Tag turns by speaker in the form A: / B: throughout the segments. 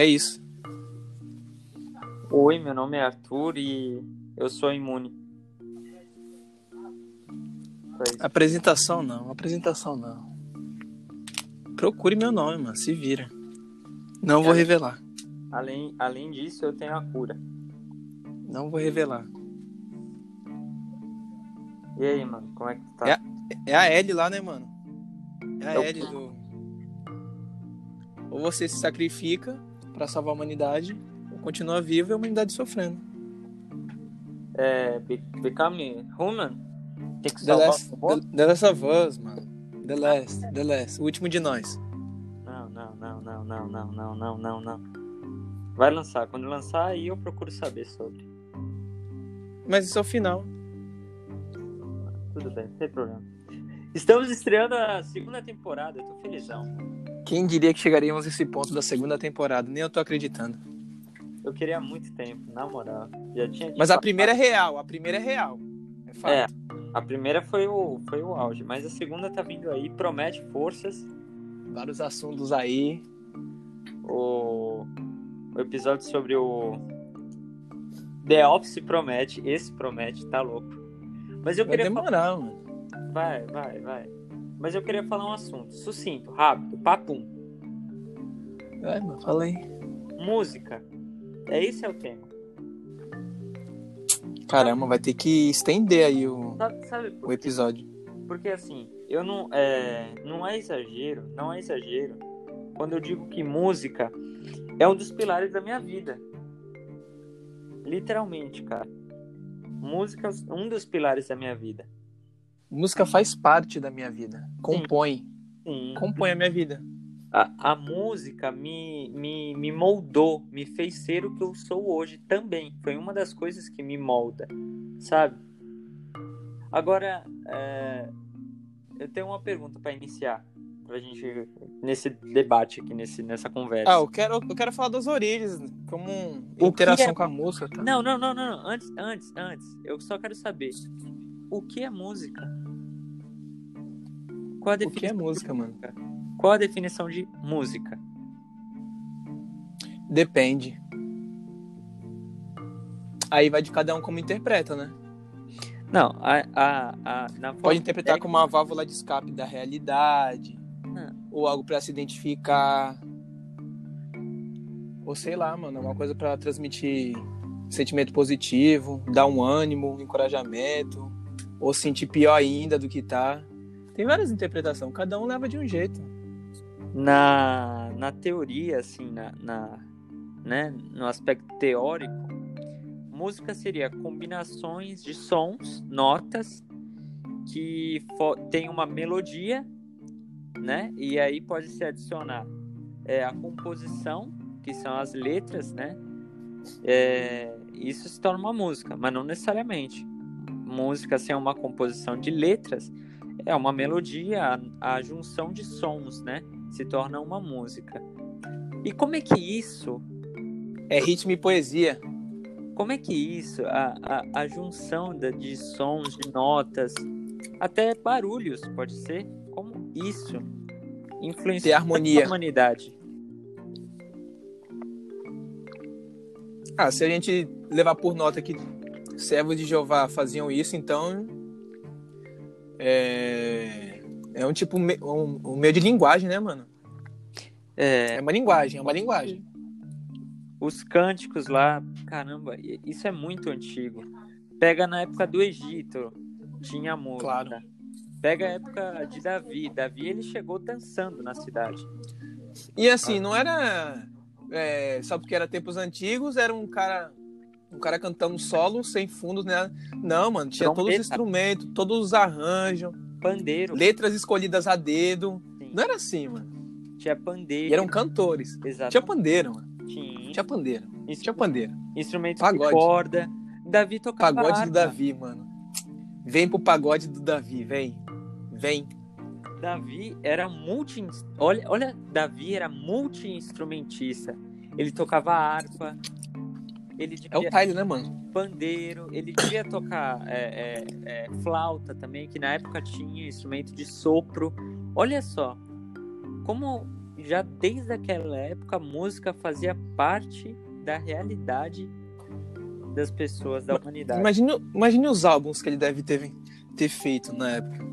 A: É isso.
B: Oi, meu nome é Arthur e eu sou imune.
A: Apresentação não, apresentação não. Procure meu nome, mano. Se vira. Não vou
B: Cara.
A: revelar.
B: Além, além disso, eu tenho a cura.
A: Não vou revelar.
B: E aí, mano, como é que tu tá?
A: É. É a L lá, né, mano? É a
B: É
A: L do. Ou você se sacrifica pra salvar a humanidade, ou continua vivo e a humanidade sofrendo.
B: É, be- become human? Tem que
A: The
B: salvar
A: Last,
B: o robô?
A: The, The Last of Us, mano. The Last, The Last. O último de nós.
B: Não, não, não, não, não, não, não, não, não, não. Vai lançar. Quando lançar, aí eu procuro saber sobre.
A: Mas isso é o final.
B: Tudo bem, sem problema. Estamos estreando a segunda temporada, eu tô felizão.
A: Quem diria que chegaríamos a esse ponto da segunda temporada? Nem eu tô acreditando.
B: Eu queria há muito tempo, na moral. Já tinha
A: Mas a primeira é real, a primeira é real. É fato.
B: É. A primeira foi o, foi o auge, mas a segunda tá vindo aí, promete forças.
A: Vários assuntos aí.
B: O, o episódio sobre o The Office promete, esse promete, tá louco. Mas eu
A: Vai
B: queria
A: demorar, mano.
B: vai, vai, vai. Mas eu queria falar um assunto sucinto, rápido, papum.
A: Vai, mano, fala aí.
B: Música. É esse é o tema.
A: Caramba, vai ter que estender aí o,
B: Sabe, sabe
A: o episódio.
B: Porque assim, eu não é, não é exagero, não é exagero quando eu digo que música é um dos pilares da minha vida. Literalmente, cara. Música é um dos pilares da minha vida.
A: Música faz parte da minha vida. Compõe.
B: Sim.
A: Compõe a minha vida.
B: A, a música me, me, me moldou, me fez ser o que eu sou hoje também. Foi uma das coisas que me molda, sabe? Agora, é, eu tenho uma pergunta para iniciar, pra gente nesse debate aqui, nesse, nessa conversa.
A: Ah, eu quero, eu quero falar das origens, como interação
B: é-
A: com a música, tá?
B: Não, não, não, não, não. Antes, antes, antes. Eu só quero saber o que é música? Qual a
A: O que é
B: definição
A: música, mano?
B: Qual a definição de música?
A: Depende. Aí vai de cada um como interpreta, né?
B: Não, a, a, a,
A: Pode interpretar
B: técnica-
A: como uma válvula de escape da realidade. Ou algo pra se identificar, ou sei lá, mano, alguma coisa pra transmitir sentimento positivo, dar um ânimo, um encorajamento, ou sentir pior ainda do que tá. Tem várias interpretações, cada um leva de um jeito.
B: na, na teoria, assim, na, na, né, no aspecto teórico, música seria combinações de sons, notas, que tem uma melodia, né? E aí pode se adicionar é, a composição, que são as letras, né? É, isso se torna uma música, mas não necessariamente. Música sem uma composição de letras é uma melodia, a, a junção de sons, né? Se torna uma música. E como é que isso,
A: É ritmo e poesia.
B: como é que isso, a, a, a junção da- de sons, de notas, até barulhos, pode ser, isso influencia
A: harmonia.
B: a humanidade?
A: Ah, se a gente levar por nota que servos de Jeová faziam isso, então é, é um tipo um, um meio de linguagem, né, mano?
B: É,
A: É uma linguagem, é uma linguagem.
B: os cânticos lá, caramba, isso é muito antigo. Pega na época do Egito, tinha música.
A: Claro.
B: Pega a época de Davi. Davi ele chegou dançando na cidade.
A: E assim, não era é, só porque era tempos antigos, era um cara um cara cantando solo sem fundos, né? Não, mano, tinha todos os
B: Trompeta.
A: instrumentos, todos os arranjos,
B: Pandeiro,
A: letras escolhidas a dedo.
B: sim.
A: Não era assim, mano.
B: tinha pandeiro.
A: E eram cantores.
B: Exato.
A: Tinha pandeiro, mano.
B: Tinha,
A: Tinha pandeiro.
B: Instru-
A: Tinha pandeiro.
B: instrumentos
A: Pagode.
B: de corda. Davi tocava
A: Pagode do Davi, mano. Vem pro pagode do Davi, vem. Vem.
B: Davi era multi olha, olha, Davi era multi-instrumentista. Ele tocava harpa, ele
A: É o Tyler, né, mano?
B: pandeiro, ele devia tocar é, é, é, flauta também, que na época tinha instrumento de sopro. Olha só, como já desde aquela época a música fazia parte da realidade das pessoas, da humanidade.
A: Imagine, imagine os álbuns que ele deve ter, ter feito na época.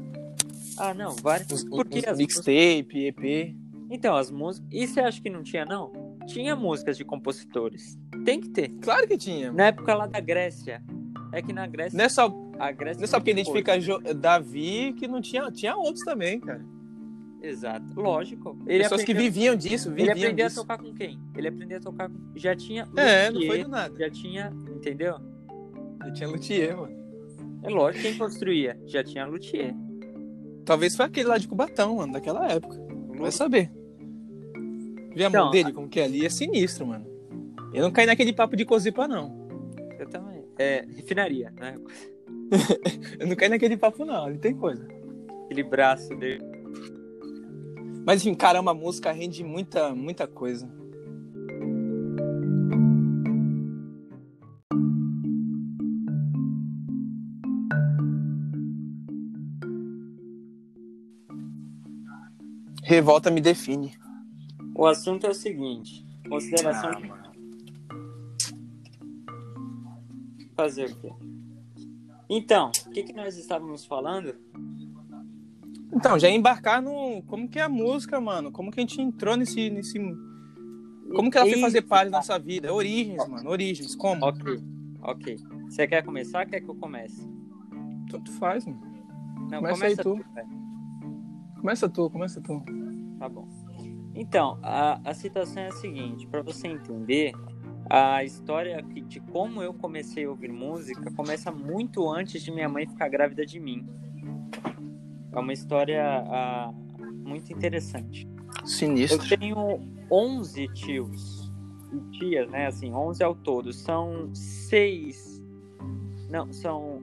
B: Ah, não, vários.
A: Os,
B: Porque
A: os
B: as
A: mixtape, EP.
B: Então, as músicas. E você acha que não tinha, não? Tinha músicas de compositores. Tem que ter.
A: Claro que tinha.
B: Na época lá da Grécia. É que na Grécia.
A: Não é só,
B: A Grécia
A: não é porque identifica Jo- Davi que não tinha. Tinha outros também, cara.
B: Exato. Lógico. Ele
A: Pessoas que
B: aprendeu-
A: viviam disso,
B: Ele
A: viviam
B: aprendeu
A: disso.
B: a tocar com quem? Ele aprendeu a tocar com. Já tinha.
A: É, não foi do nada.
B: Já tinha. Entendeu?
A: Já tinha luthier, mano.
B: É lógico. Quem construía? Já tinha luthier.
A: Talvez foi aquele lá de Cubatão, mano, daquela época. Vai saber. Vê a mão
B: Então,
A: dele, como que é ali, é sinistro, mano. Eu não caí naquele papo de cozipa, não.
B: Eu também. É, refinaria, né?
A: Eu não caí naquele papo, não. Ali tem coisa.
B: Aquele braço dele.
A: Mas enfim, caramba, a música rende muita, muita coisa. Revolta me define.
B: O assunto é o seguinte: consideração de fazer o quê? Então, o que, que nós estávamos falando?
A: Então, já embarcar no. Como que é a música, mano? Como que a gente entrou nesse. nesse... Como que ela foi fazer parte da nossa vida? Origens, mano. Origens. Como?
B: Ok, ok. Você quer começar? Quer que eu comece?
A: Tanto faz, mano.
B: Não,
A: Começa aí tu.
B: velho.
A: Começa tu, começa tu.
B: Tá bom. Então, a, a situação é a seguinte, para você entender, a história que- de como eu comecei a ouvir música começa muito antes de minha mãe ficar grávida de mim. É uma história ah, muito interessante. Eu
A: Sinistro.
B: tenho 11 tios e tias, né? Assim, 11 ao todo. São seis. Não, são.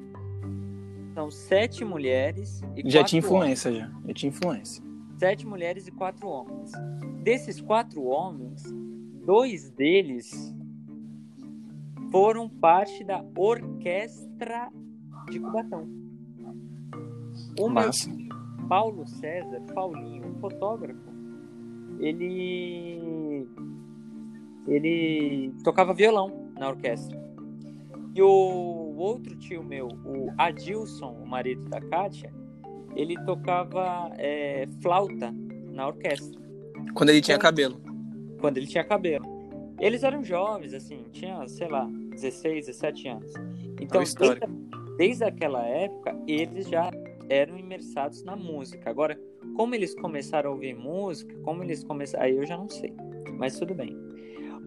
B: São sete mulheres e
A: Já tinha
B: homens.
A: influência, já. Já tinha influência.
B: Sete mulheres e quatro homens. Desses quatro homens, dois deles foram parte da orquestra de Cubatão. O meu
A: Massa.
B: Paulo César, Paulinho, fotógrafo, ele ele tocava violão na orquestra. E o outro tio meu, o Adilson, o marido da Kátia, ele tocava é, flauta na orquestra,
A: Quando ele tinha cabelo.
B: quando ele tinha cabelo. Eles eram jovens, assim, tinha, sei lá, 16, 17 anos. Então,
A: histórico.
B: desde, desde aquela época, eles já eram imersados na música. Agora, como eles começaram a ouvir música, como eles começaram. Aí eu já não sei, mas tudo bem.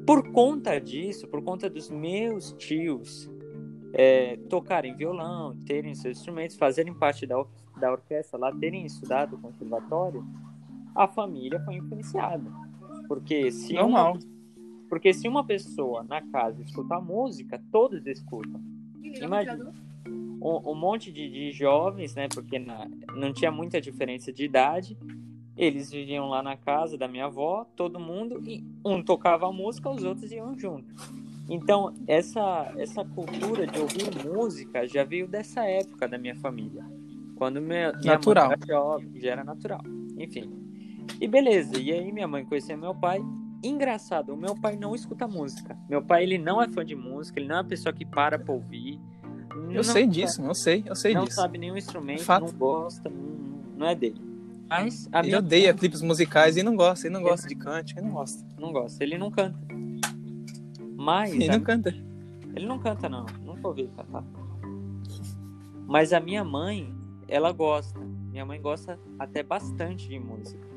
B: Por conta disso, por conta dos meus tios é, tocarem violão, terem seus instrumentos, fazerem parte da, or- da orquestra lá, terem estudado no conservatório, a família foi influenciada. Porque se uma porque se uma pessoa na casa escuta música, todos escutam. Imagina. Um, um monte de, de jovens, né? Porque na- não tinha muita diferença de idade. Eles viviam lá na casa da minha avó, todo mundo, e um tocava a música, os outros iam junto. Então, essa, essa cultura de ouvir música já veio dessa época da minha família. Quando minha, minha
A: Natural.
B: mãe era jovem, já era natural. Enfim. E beleza, e aí minha mãe conhecia meu pai. Engraçado, o meu pai não escuta música. Meu pai, ele não é fã de música, ele não é uma pessoa que para pra ouvir.
A: Eu
B: Não
A: sei disso, eu sei, eu sei
B: Não
A: disso.
B: sabe nenhum instrumento,
A: Fato.
B: não gosta, não, não é dele. Mas a
A: Ele odeia clipes musicais e não gosta, ele não gosta de cântico, ele não gosta.
B: não gosta, ele não canta. Mas
A: Ele não canta.
B: Ele não canta, não. Nunca ouvi ele cantar. Mas a minha mãe, ela gosta. Minha mãe gosta até bastante de música.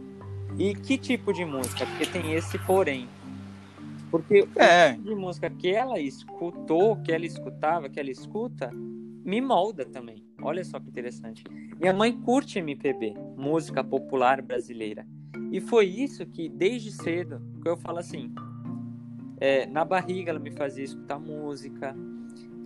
B: E que tipo de música? Porque tem esse porém. Porque
A: É,
B: o tipo de música que ela escutou, que ela escutava, que ela escuta, me molda também. Olha só que interessante. Minha mãe curte MPB, música popular brasileira. E foi isso que, desde cedo, que eu falo assim, é, na barriga ela me fazia escutar música.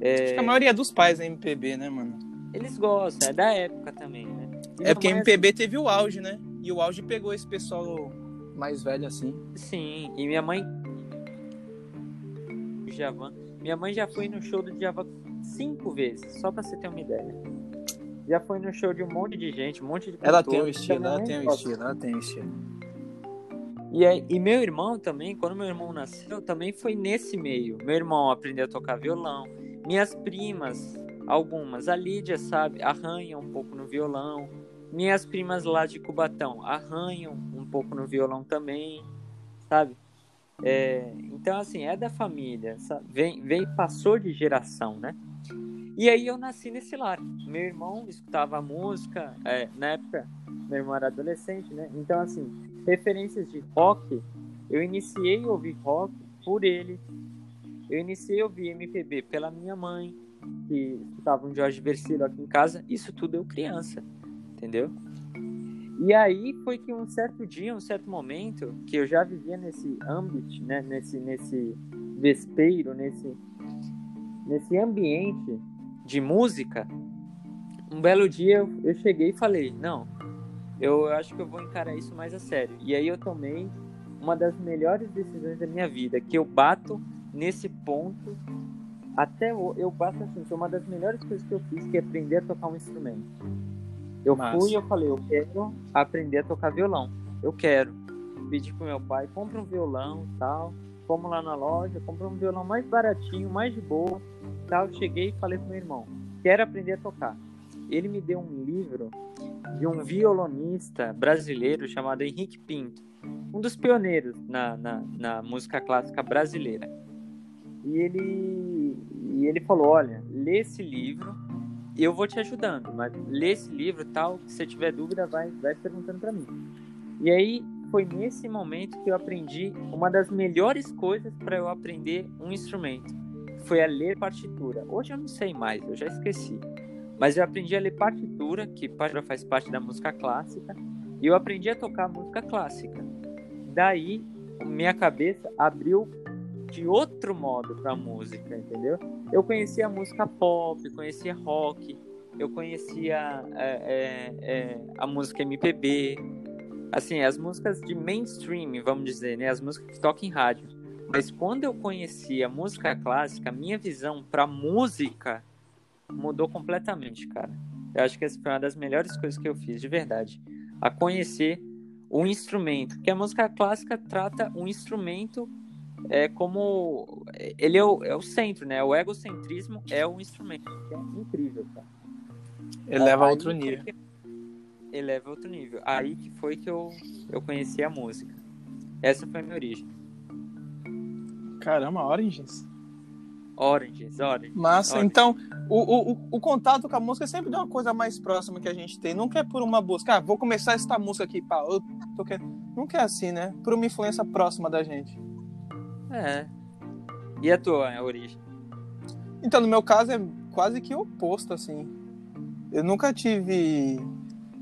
B: É,
A: acho que a maioria dos pais é MPB, né, mano?
B: eles gostam, é da época também, né? E
A: É
B: minha
A: porque
B: mãe,
A: MPB teve o auge, né? E o auge pegou esse pessoal mais velho assim.
B: Sim, e minha mãe. Javan. Minha mãe já foi no show do Djavan cinco vezes, só pra você ter uma ideia. Já foi no show de um monte de gente, um monte de
A: Ela
B: cantor,
A: tem um estilo, ela tem um estilo, ela tem um estilo.
B: E, aí, e meu irmão também, quando meu irmão nasceu, também foi nesse meio. Meu irmão aprendeu a tocar violão. Minhas primas, algumas, a Lídia, sabe, arranham um pouco no violão. Minhas primas lá de Cubatão arranham um pouco no violão também, sabe? É, então, assim, é da família, sabe? Vem, vem, passou de geração, né? E aí eu nasci nesse lar. Meu irmão escutava música, é, na época, meu irmão era adolescente, né? Então, assim, referências de rock, eu iniciei a ouvir rock por ele. Eu iniciei a ouvir MPB pela minha mãe, que escutava um Jorge Versilo aqui em casa. Isso tudo eu criança, entendeu? E aí foi que um certo dia, um certo momento, que eu já vivia nesse âmbito, né? Nesse, nesse vespeiro, nesse, nesse ambiente de música, um belo dia eu, eu cheguei e falei, não, eu acho que eu vou encarar isso mais a sério. E aí eu tomei uma das melhores decisões da minha vida, que eu bato nesse ponto até o- eu bato assim, foi uma das melhores coisas que eu fiz, que é aprender a tocar um instrumento. Eu
A: Massa.
B: fui e eu falei, eu quero aprender a tocar violão. Eu quero. Pedi pro meu pai, compra um violão tal. Fomos lá na loja, comprei um violão mais baratinho, mais de boa. Tal. Cheguei e falei pro meu irmão, quero aprender a tocar. Ele me deu um livro de um violonista brasileiro chamado Henrique Pinto, um dos pioneiros na, na, na música clássica brasileira. E ele, e ele falou: Olha, lê esse livro, eu vou te ajudando, mas lê esse livro tal, se você tiver dúvida, vai, vai perguntando para mim. E aí foi nesse momento que eu aprendi uma das melhores coisas para eu aprender um instrumento. Foi a ler partitura. Hoje eu não sei mais, eu já esqueci. Mas eu aprendi a ler partitura, que partitura faz parte da música clássica, e eu aprendi a tocar música clássica. Daí, minha cabeça abriu de outro modo para música, entendeu? Eu conhecia música pop, conhecia rock, eu conhecia é, é, é, a música MPB, assim, as músicas de mainstream, vamos dizer, né? As músicas que tocam em rádio. Mas quando eu conheci a música clássica, minha visão para música mudou completamente, cara. Eu acho que essa foi uma das melhores coisas que eu fiz, de verdade. A conhecer o instrumento. Porque a música clássica trata um instrumento é, como. Ele é o, é o centro, né? O egocentrismo é o instrumento. Que é incrível, cara.
A: Eleva a outro nível.
B: que- Eleva a outro nível. Aí que foi que eu, eu conheci a música. Essa foi a minha origem.
A: Caramba, Oranges.
B: Oranges, Oranges.
A: Massa.
B: Orange.
A: Então, o, o, o- contato com a música é sempre de uma coisa mais próxima que a gente tem. Nunca é por uma busca. Ah, vou começar esta música aqui, pá. Eu tô querendo... Nunca é assim, né? Por uma influência próxima da gente.
B: É. E a tua origem?
A: Então, no meu caso, é quase que oposto, assim. Eu nunca tive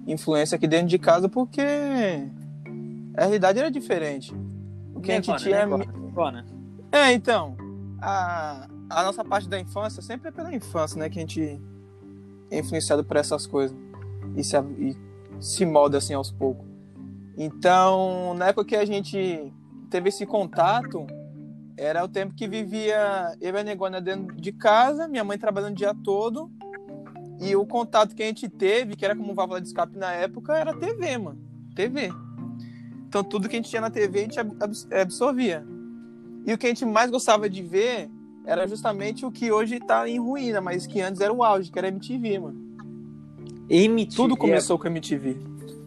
A: influência aqui dentro de casa porque a realidade era diferente. O que a gente tinha.
B: Nevona.
A: É, então. A, a nossa parte da infância sempre é pela infância, né? Que a gente é influenciado por essas coisas. E se, e se molda assim aos poucos. Então, na época que a gente teve esse contato, era o tempo que vivia eu e a Negona dentro de casa, minha mãe trabalhando o dia todo. E o contato que a gente teve, que era como válvula de escape na época, era TV, mano. TV. Então tudo que a gente tinha na TV a gente ab- abs- absorvia. E o que a gente mais gostava de ver era justamente o que hoje tá em ruína, mas que antes era o auge, que era MTV, mano.
B: MTV.
A: Tudo começou com MTV.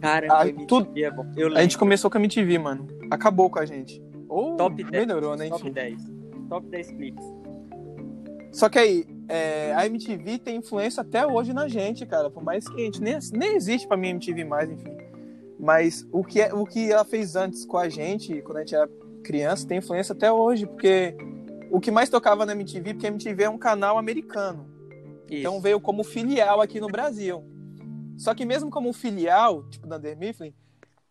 B: Caramba,
A: Ah,
B: MTV
A: tudo-
B: é bom. Eu
A: A gente começou com MTV, mano. Acabou com a gente. Ou
B: Top 10.
A: melhorou, né?
B: Top
A: Enfim.
B: 10. Top 10 clipes.
A: Só que aí, é, a MTV tem influência até hoje na gente, cara. Por mais que a gente nem, nem existe pra mim a MTV mais, enfim. Mas o que, é, o que ela fez antes com a gente, quando a gente era criança, tem influência até hoje, porque o que mais tocava na MTV, porque a MTV é um canal americano.
B: Isso.
A: Então veio como filial aqui no Brasil. Só que mesmo como filial, tipo da Under Mifflin,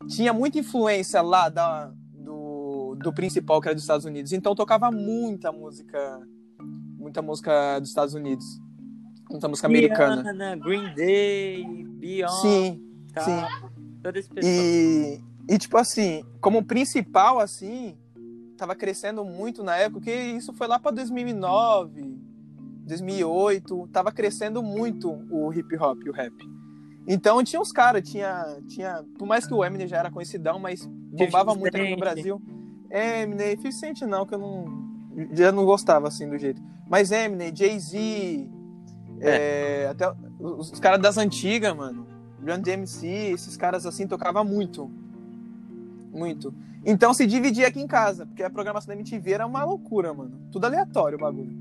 A: tinha muita influência lá da, do, do principal, que era dos Estados Unidos. Então tocava muita música, muita música dos Estados Unidos. Muita música americana.
B: Rihanna, Green Day, Beyoncé,
A: Sim,
B: tal,
A: sim.
B: todo esse pessoal.
A: E, e tipo assim, como principal, assim, tava crescendo muito na época, que isso foi lá para 2009, 2008, tava crescendo muito o hip hop e o rap. Então tinha uns caras, tinha, tinha. Por mais que o Eminem já era conhecidão, mas bombava muito aqui no Brasil. Eminem, 50 Cent não, que eu não. Já não gostava assim do jeito. Mas Eminem, Jay-Z, é. é, até os, os caras das antigas, mano. Run DMC, esses caras assim tocavam muito. Muito. Então se dividia aqui em casa, porque a programação da MTV era uma loucura, mano. Tudo aleatório o bagulho.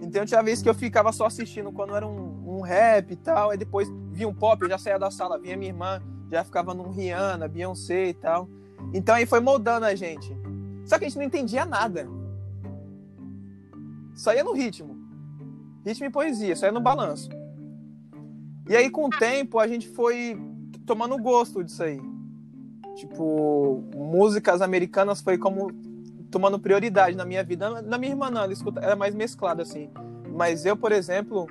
A: Então tinha vez que eu ficava só assistindo quando era um, um rap e tal, aí depois via um pop, eu já saía da sala, vinha minha irmã, já ficava num Rihanna, Beyoncé e tal. Então aí foi moldando a gente. Só que a gente não entendia nada. Só ia no ritmo. Ritmo e poesia, só ia no balanço. E aí com o tempo a gente foi tomando gosto disso aí. Tipo, músicas americanas foi como tomando prioridade na minha vida. Na minha irmã, não, ela escuta, ela é mais mesclada, assim. Mas eu, por exemplo,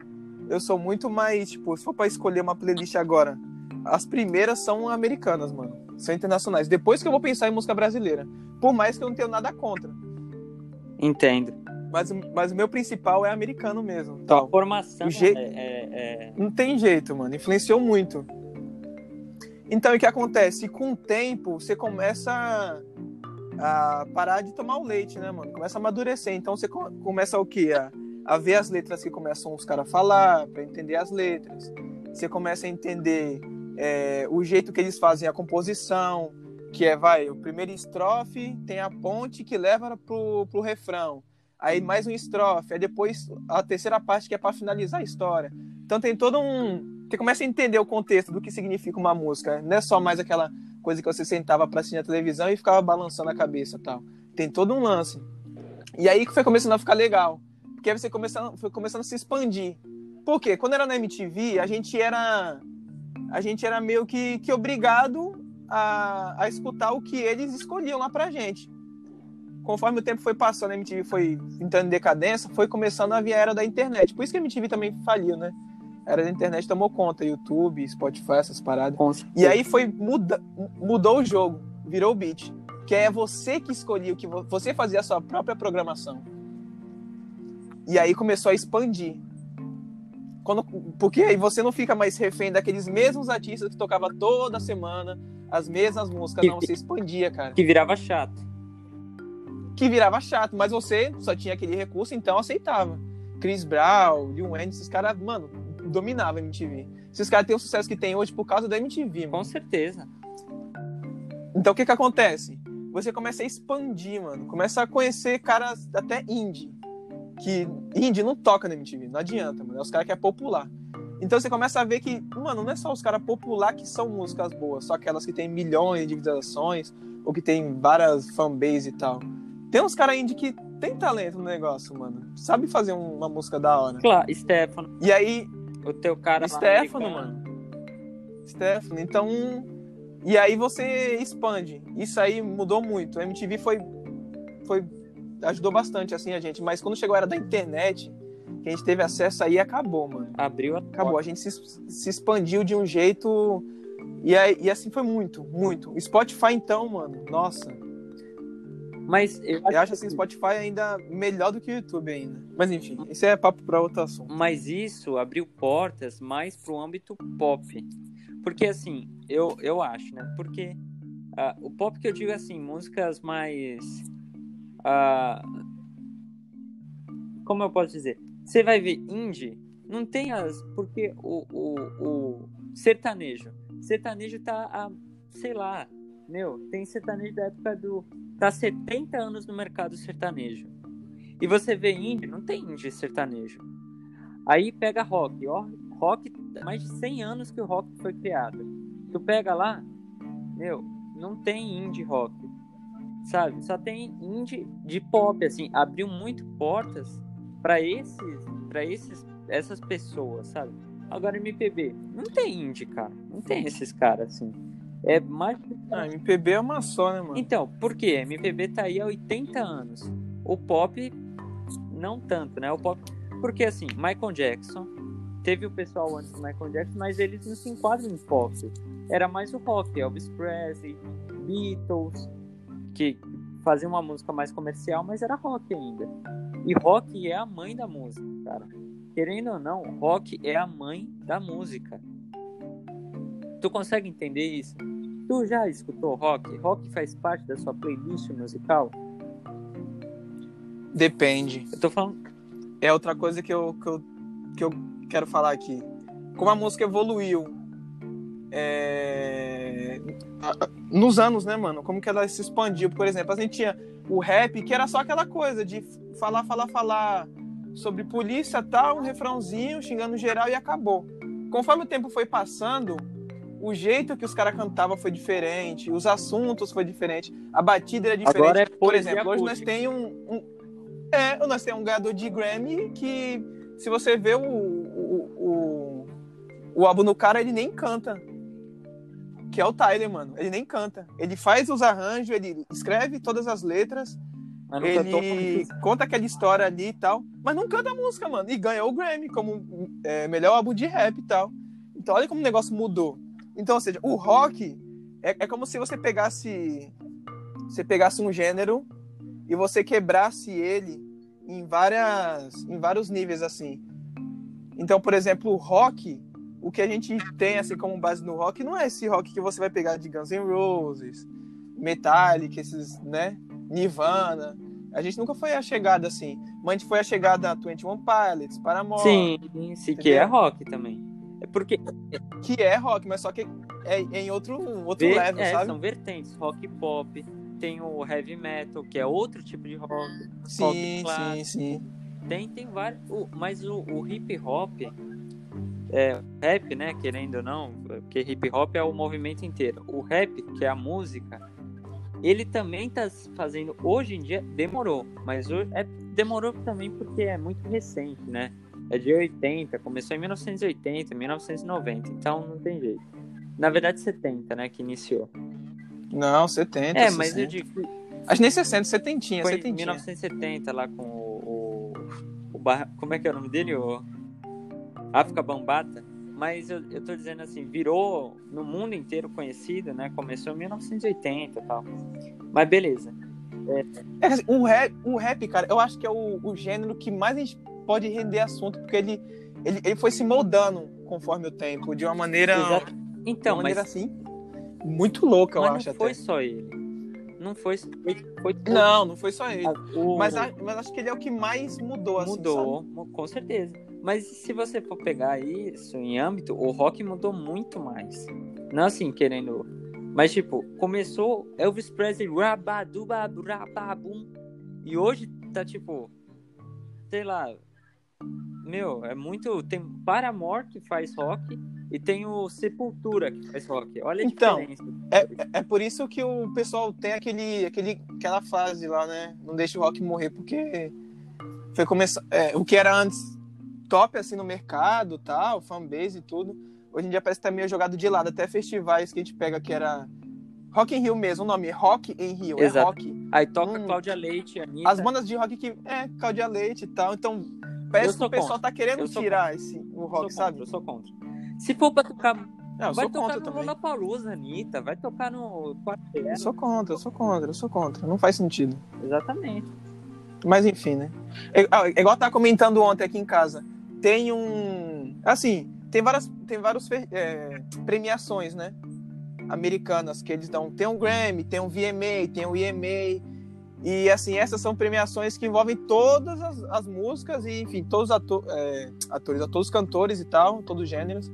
A: eu sou muito mais, tipo, se for pra escolher uma playlist agora, as primeiras são americanas, mano. São internacionais. Depois que eu vou pensar em música brasileira. Por mais que eu não tenha nada contra.
B: Entendo.
A: Mas, mas o meu principal é americano mesmo.
B: Tal. Formação
A: je...
B: é, é, é...
A: Não tem jeito, mano. Influenciou muito. Então, o que acontece? Com o tempo, você começa a parar de tomar o leite, né, mano? Começa a amadurecer. Então você começa o quê? A, a ver as letras que começam os caras a falar, para entender as letras. Você começa a entender é, o jeito que eles fazem a composição, que é, vai, o primeiro estrofe tem a ponte que leva pro, pro refrão. Aí mais um estrofe, aí depois a terceira parte que é para finalizar a história. Então tem todo um. Você começa a entender o contexto do que significa uma música. Não é só mais aquela coisa que você sentava para assistir a televisão e ficava balançando a cabeça tal. Tem todo um lance. E aí que foi começando a ficar legal. Porque aí você começando, foi começando a se expandir. Por quê? Quando era na MTV, a gente era a gente era meio que, que obrigado a, a escutar o que eles escolhiam lá pra gente. Conforme o tempo foi passando, a MTV foi entrando em decadência, foi começando a vir a era da internet. Por isso que a MTV também faliu, né? Era da internet tomou conta, YouTube, Spotify, essas paradas. E aí foi muda, mudou o jogo, virou o beat, que é você que escolhia o que você fazia a sua própria programação. E aí começou a expandir. Quando, porque aí você não fica mais refém daqueles mesmos artistas que tocava toda semana as mesmas músicas, não, você expandia, cara.
B: Que virava chato.
A: Que virava chato, mas você só tinha aquele recurso, então aceitava. Chris Brown, Lil Wayne, esses caras, mano, dominava a MTV. Esses caras têm o sucesso que tem hoje por causa da MTV,
B: mano. Com certeza.
A: Então o que que acontece? Você começa a expandir, mano. Começa a conhecer caras até indie. Que indie não toca na MTV, não adianta, mano. É os caras que é popular. Então você começa a ver que, mano, não é só os caras popular que são músicas boas, só aquelas que tem milhões de visualizações ou que tem várias fanbase e tal. Tem uns caras indie que tem talento no negócio, mano. Sabe fazer uma música da hora.
B: Claro, Stefano.
A: E aí,
B: o teu cara
A: Stefano, mano. Stefano. Então, e aí você expande. Isso aí mudou muito. A MTV foi foi ajudou bastante assim a gente, mas quando chegou a era da internet, que a gente teve acesso aí acabou, mano.
B: Abriu a
A: Acabou, a gente se, se expandiu de um jeito e, aí, e assim foi muito, muito. Spotify então, mano, nossa,
B: mas
A: eu acho, eu acho assim, Spotify ainda melhor do que o YouTube ainda. Mas enfim, isso é papo para outro assunto.
B: Mas isso abriu portas mais pro âmbito pop. Porque assim, eu, eu acho, né? Porque uh, o pop que eu digo assim, músicas mais. Uh, como eu posso dizer? Você vai ver indie, não tem as. Porque o, o, o sertanejo. Sertanejo tá a, sei lá, meu, tem sertanejo da época do tá 70 anos no mercado sertanejo. E você vê indie, não tem indie sertanejo. Aí pega rock, ó, rock, mais de 100 anos que o rock foi criado. Tu pega lá, meu, não tem indie rock, sabe? Só tem indie de pop, assim, abriu muito portas para esses, para esses, essas pessoas, sabe? Agora MPB, não tem indie, cara, não tem esses caras assim. É mais.
A: Ah, MPB é uma só, né, mano?
B: Então, por quê? MPB tá aí há 80 anos. O pop, não tanto, né? O pop. Porque assim, Michael Jackson. Teve o pessoal antes do Michael Jackson, mas eles não se enquadram em pop. Era mais o rock, Elvis Presley, Beatles, que fazia uma música mais comercial, mas era rock ainda. E rock é a mãe da música, cara. Querendo ou não, rock é a mãe da música. Tu consegue entender isso? Tu já escutou rock? Rock faz parte da sua playlist musical?
A: Depende.
B: Eu tô falando.
A: É outra coisa que eu, que eu, que eu quero falar aqui. Como a música evoluiu é... nos anos, né, mano? Como que ela se expandiu. Por exemplo, a gente tinha o rap, que era só aquela coisa de falar, falar, falar sobre polícia tal, um refrãozinho, xingando geral e acabou. Conforme o tempo foi passando, o jeito que os caras cantavam foi diferente, os assuntos foi diferente, a batida era diferente.
B: Agora é
A: Por exemplo, hoje nós temos um, um, é, nós temos um ganhador de Grammy que, se você vê o, o, o, o álbum do cara, ele nem canta. Que é o Tyler, mano. Ele nem canta. Ele faz os arranjos, ele escreve todas as letras, ele conta aquela história ali e tal, mas não canta a música, mano. E ganhou o Grammy como é, melhor álbum de rap e tal. Então olha como o negócio mudou. Então, ou seja, o rock é, é como se você pegasse. Você pegasse um gênero e você quebrasse ele em várias em vários níveis assim. Então, por exemplo, o rock, o que a gente tem assim como base no rock não é esse rock que você vai pegar de Guns N' Roses, Metallica, esses, né, Nirvana. A gente nunca foi a chegada assim. Mas a gente foi a chegada a 21 Pilots, Paramore.
B: Sim, sim, que é rock também. É porque.
A: Que é rock, mas só que é em outro, outro Ver, level,
B: é,
A: sabe?
B: São vertentes, rock pop. Tem o heavy metal, que é outro tipo de rock.
A: Sim,
B: rock
A: sim, sim.
B: Tem, tem vários. mas o, o hip hop. É, rap, né? Querendo ou não, porque hip hop é o movimento inteiro. O rap, que é a música, ele também tá fazendo. Hoje em dia, demorou, mas hoje, é, demorou também porque é muito recente, né? É de 80, começou em 1980, 1990, então não tem jeito. Na verdade, 70, né, que iniciou.
A: Não, 70.
B: É, 60. mas eu digo.
A: Acho nem 60, 70,
B: Foi
A: 70.
B: em 1970, lá com o. o, o bar... Como é que é o nome dele? O África Bambata. Mas eu, eu tô dizendo assim, virou no mundo inteiro conhecido, né? Começou em 1980 e tal. Mas beleza.
A: É, é o, rap, o rap, cara, eu acho que é o, o gênero que mais a gente pode render assunto, porque ele, ele, ele foi se moldando conforme o tempo, de uma maneira.
B: Exato. Então,
A: uma maneira
B: mas...
A: assim, muito louca,
B: mas
A: eu acho.
B: Não foi
A: até.
B: só ele. Não foi, foi, foi
A: Não, não foi só ele.
B: O...
A: Mas, mas acho que ele é o que mais mudou, assim,
B: Mudou, com certeza. Mas se você for pegar isso em âmbito, o rock mudou muito mais. Não assim, querendo. Mas, tipo, começou Elvis Presley, rabaduba, rababum. E hoje tá, tipo, sei lá. Meu, é muito. Tem Paramore que faz rock e tem o Sepultura que faz rock. Olha a
A: Então,
B: diferença.
A: É, é por isso que o pessoal tem aquele, aquele, aquela fase lá, né? Não deixa o rock morrer, porque foi começar. É, o que era antes top assim no mercado, tal, fanbase e tudo. Hoje em dia parece que tá meio jogado de lado. Até festivais que a gente pega que era Rock in Rio mesmo, o nome é Rock em Rio, é
B: Exato.
A: rock.
B: Aí toca
A: Hum.
B: Cláudia Leite, Anitta.
A: As bandas de rock que é Cláudia Leite e tal, então parece
B: Eu
A: que o pessoal
B: contra.
A: tá querendo
B: Eu
A: tirar esse o
B: Eu
A: rock,
B: contra,
A: sabe?
B: Eu sou contra. Se for pra tocar.
A: Não, eu
B: vai tocar
A: contra
B: no
A: também.
B: Lollapalooza, Anitta. Vai tocar no quartel.
A: Eu sou contra, eu sou contra, eu sou contra. Não faz sentido.
B: Exatamente.
A: Mas enfim, né? É, é igual eu tava comentando ontem aqui em casa. Tem um. Assim, tem várias, tem várias é, premiações, né? Americanas que eles dão. Tem um Grammy, tem um VMA, tem um EMA. E assim, essas são premiações que envolvem todas as, as músicas e, enfim, todos os ato é, atores, todos os cantores e tal, todos os gêneros.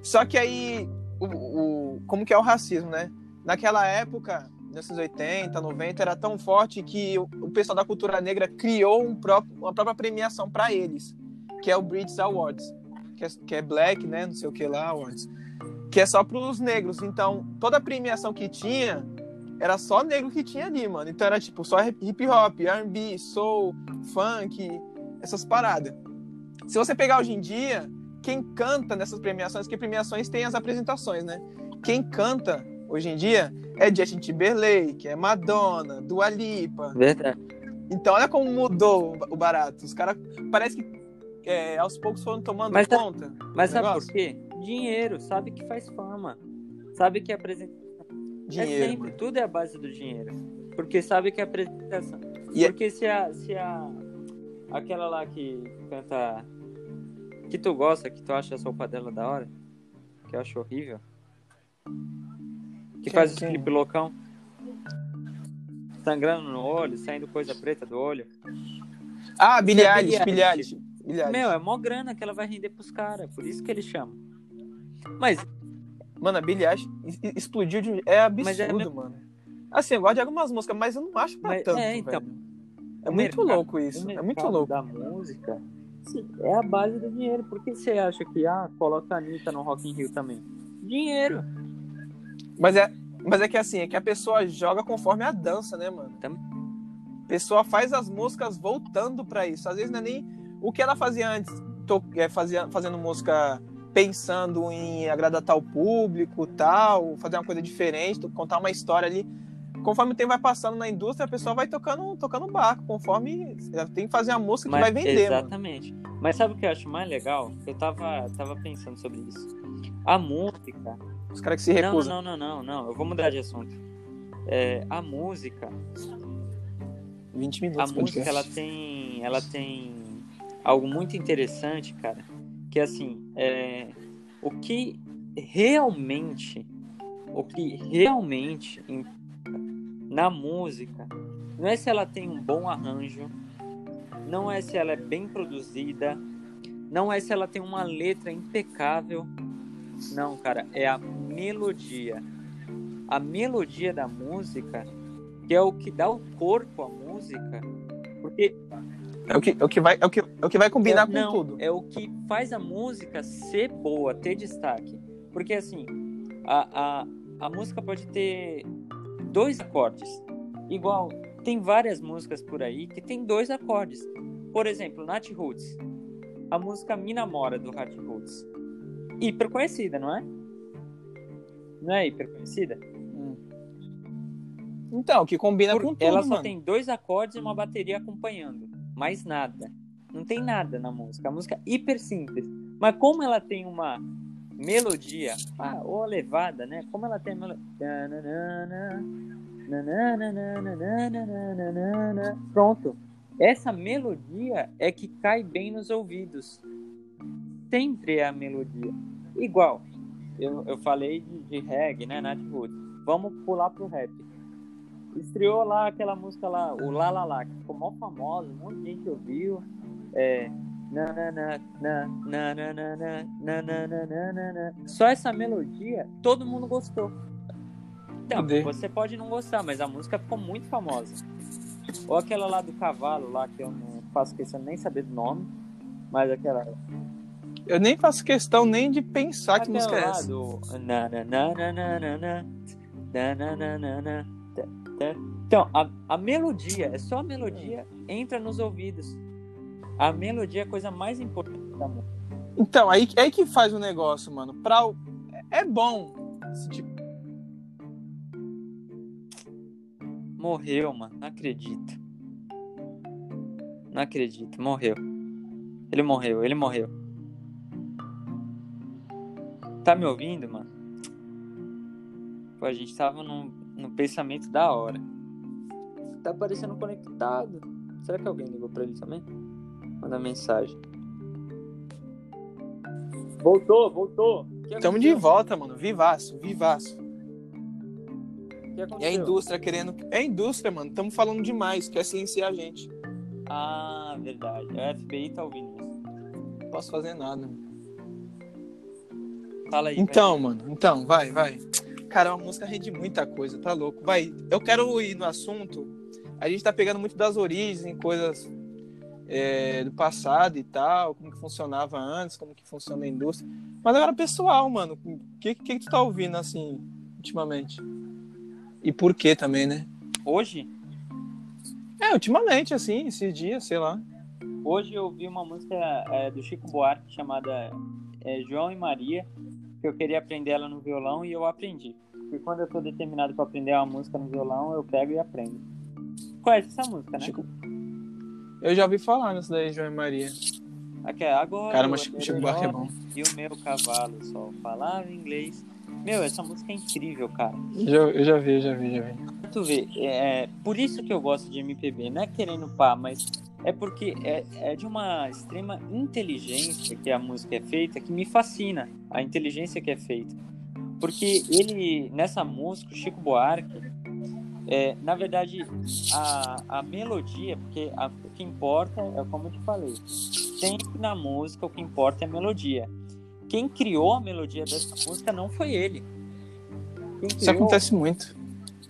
A: Só que aí, o, o, como que é o racismo, né? Naquela época, 1980, 90, era tão forte que o, o pessoal da cultura negra criou um próprio, uma própria premiação para eles, que é o British Awards, que é, que é Black, né? Não sei o que lá, Awards. Que é só para os negros. Então, toda a premiação que tinha era só negro que tinha ali, mano. Então era tipo só hip hop, R&B, soul, funk, essas paradas. Se você pegar hoje em dia, quem canta nessas premiações, que premiações tem as apresentações, né? Quem canta hoje em dia é Justin Timberlake, é Madonna, Dua Lipa.
B: Verdade.
A: Então olha como mudou o barato. Os caras parece que é, aos poucos foram tomando
B: Mas
A: conta.
B: Mas sabe por quê? Dinheiro. Sabe que faz fama. Sabe que apresenta. É
A: Dinheiro.
B: sempre. Tudo é a base do dinheiro. Porque sabe que é apresentação.
A: E é-
B: Porque se a, se a. Aquela lá que canta. Que tu gosta, que tu acha a sopa dela da hora, que eu acho horrível. Que faz
A: quem?
B: clipe loucão. Sangrando no olho, saindo coisa preta do olho.
A: Ah, Billie
B: é
A: Eilish.
B: Meu, é mó grana que ela vai render pros caras, por isso que eles chamam. Mas
A: Mano, a Billie Eilish explodiu de... É absurdo,
B: Mas é
A: mano. Assim, eu gosto de algumas músicas, mas eu não acho pra
B: Mas-
A: tanto,
B: é, então.
A: velho. É muito
B: mercado-
A: louco isso. É muito louco.
B: da música é a base do dinheiro. Por que você acha que, ah, coloca a Anitta no Rock in Rio também? Dinheiro.
A: Mas é, mas é que assim, é que a pessoa joga conforme a dança, né, mano? A pessoa faz as músicas voltando pra isso. Às vezes não é nem o que ela fazia antes, to- é, fazia, fazendo música pensando em agradar tal público, tal, fazer uma coisa diferente, contar uma história ali. Conforme o tempo vai passando na indústria, a pessoa vai tocando, tocando barco, conforme tem que fazer a música que
B: Mas-
A: vai vender, mano.
B: exatamente. Mas sabe o que eu acho mais legal? Eu tava, tava pensando sobre isso. A música.
A: Os caras que se
B: Não,
A: recusam.
B: não, não, não, não. Eu vou mudar de assunto. É, a música,
A: 20
B: a
A: minutos.
B: música
A: podcast.
B: ela tem, ela tem algo muito interessante, cara. Que assim, é, o que realmente, o que realmente na música, não é se ela tem um bom arranjo, não é se ela é bem produzida, não é se ela tem uma letra impecável. Não, cara, é a melodia. A melodia da música, que é o que dá o corpo à música, porque
A: É o que, é o que, vai, é o que, é o que vai combinar
B: é,
A: com
B: não,
A: tudo.
B: É o que faz a música ser boa, ter destaque. Porque assim, a, a, a música pode ter dois acordes. Igual, tem várias músicas por aí que tem dois acordes. Por exemplo, Nat Roots. A música Me Namora do Nat Roots. Hiper conhecida, não é? Não é hiper conhecida?
A: Então, que combina
B: Por-
A: com tudo,
B: ela só
A: mano.
B: tem dois acordes e uma bateria acompanhando. Mais nada. Não tem nada na música. A música é hiper simples. Mas como ela tem uma melodia, ah, ou a levada, né? Como ela tem a melodia. Pronto. Essa melodia é que cai bem nos ouvidos. Sempre é a melodia. Igual, eu, eu falei de, de reggae, né, Nath Roots. Vamos pular pro rap. Estreou lá aquela música lá, o La La La, que ficou mó famosa, um monte de gente ouviu. É. Só essa melodia, todo mundo gostou. Então, você pode não gostar, mas a música ficou muito famosa. Ou aquela lá do cavalo, lá que eu não faço questão nem saber do nome, mas aquela.
A: Eu nem faço questão nem de pensar
B: aquela que
A: música é essa.
B: Do... Então, a, a melodia, é só a melodia, entra nos ouvidos. A melodia é a coisa mais importante da música.
A: Então, aí, aí que faz o negócio, mano. Pra, é bom. tipo-
B: Morreu, mano. Não acredito. Não acredito. Morreu. Ele morreu, ele morreu. Tá me ouvindo, mano? Pô, a gente tava num, num pensamento da hora. Tá parecendo conectado. Será que alguém ligou pra ele também? Manda mensagem. Voltou, voltou.
A: Tamo de volta, mano. Vivaço, vivaço. É a indústria querendo. É a indústria, mano. Tamo falando demais. Quer silenciar a gente.
B: Ah, verdade. A FBI tá ouvindo isso.
A: Não posso fazer nada. mano.
B: Fala aí.
A: Então, mano. Então, vai, vai. Cara, uma música rende muita coisa, tá louco. Vai. Eu quero ir no assunto. A gente tá pegando muito das origens, coisas é, do passado e tal, como que funcionava antes, como que funciona a indústria. Mas agora, pessoal, mano, o que, que, que tu tá ouvindo, assim, ultimamente? E por que também, né?
B: Hoje?
A: É, ultimamente, assim, esses dias, sei lá.
B: Hoje eu vi uma música é, do Chico Buarque chamada é, João e Maria, que eu queria aprender ela no violão e eu aprendi. E quando eu tô determinado para aprender uma música no violão, eu pego e aprendo. Conhece essa música, né?
A: Chico... Eu já ouvi falar nisso daí, João e Maria.
B: Aqui é agora.
A: Cara, mas Chico Buarque é bom.
B: E o meu cavalo só falava inglês. Meu, essa música é incrível, cara.
A: Eu já, eu já vi, já vi, já vi.
B: tu vê, é, por isso que eu gosto de MPB, não é querendo pá, mas é porque é, é de uma extrema inteligência que a música é feita que me fascina, a inteligência que é feita. Porque ele, nessa música, o Chico Buarque, é, na verdade, a, a melodia, porque a, que importa é como eu te falei, sempre na música o que importa é a melodia. Quem criou a melodia dessa música não foi ele.
A: Isso acontece muito.